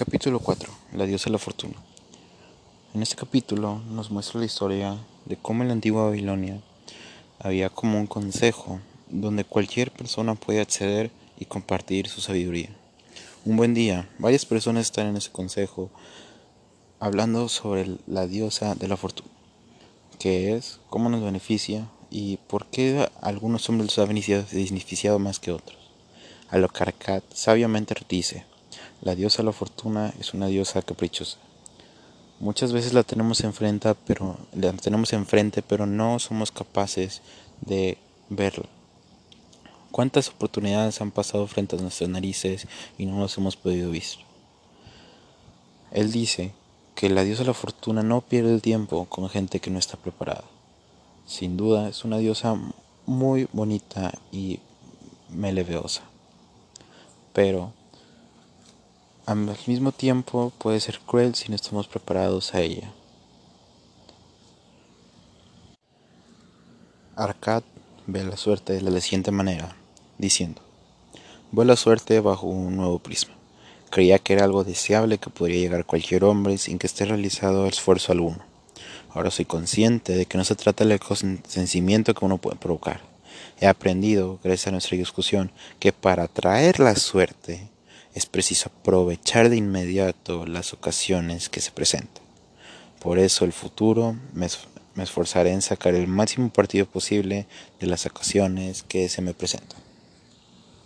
Capítulo 4. La diosa de la fortuna. En este capítulo nos muestra la historia de cómo en la antigua Babilonia había como un consejo donde cualquier persona puede acceder y compartir su sabiduría. Un buen día, varias personas están en ese consejo hablando sobre la diosa de la fortuna, qué es, cómo nos beneficia y por qué algunos hombres los han beneficiado más que otros. A lo que sabiamente dice, la diosa la fortuna es una diosa caprichosa. Muchas veces la tenemos enfrente, pero la tenemos enfrente, pero no somos capaces de verla. ¿Cuántas oportunidades han pasado frente a nuestras narices y no las hemos podido ver? Él dice que la diosa la fortuna no pierde el tiempo con gente que no está preparada. Sin duda es una diosa muy bonita y meleveosa. Pero al mismo tiempo puede ser cruel si no estamos preparados a ella. Arcad ve la suerte de la siguiente manera, diciendo, ve la suerte bajo un nuevo prisma. Creía que era algo deseable que podría llegar cualquier hombre sin que esté realizado esfuerzo alguno. Ahora soy consciente de que no se trata del consentimiento que uno puede provocar. He aprendido, gracias a nuestra discusión, que para traer la suerte es preciso aprovechar de inmediato las ocasiones que se presentan. Por eso el futuro me, esforzaré en sacar el máximo partido posible de las ocasiones que se me presentan.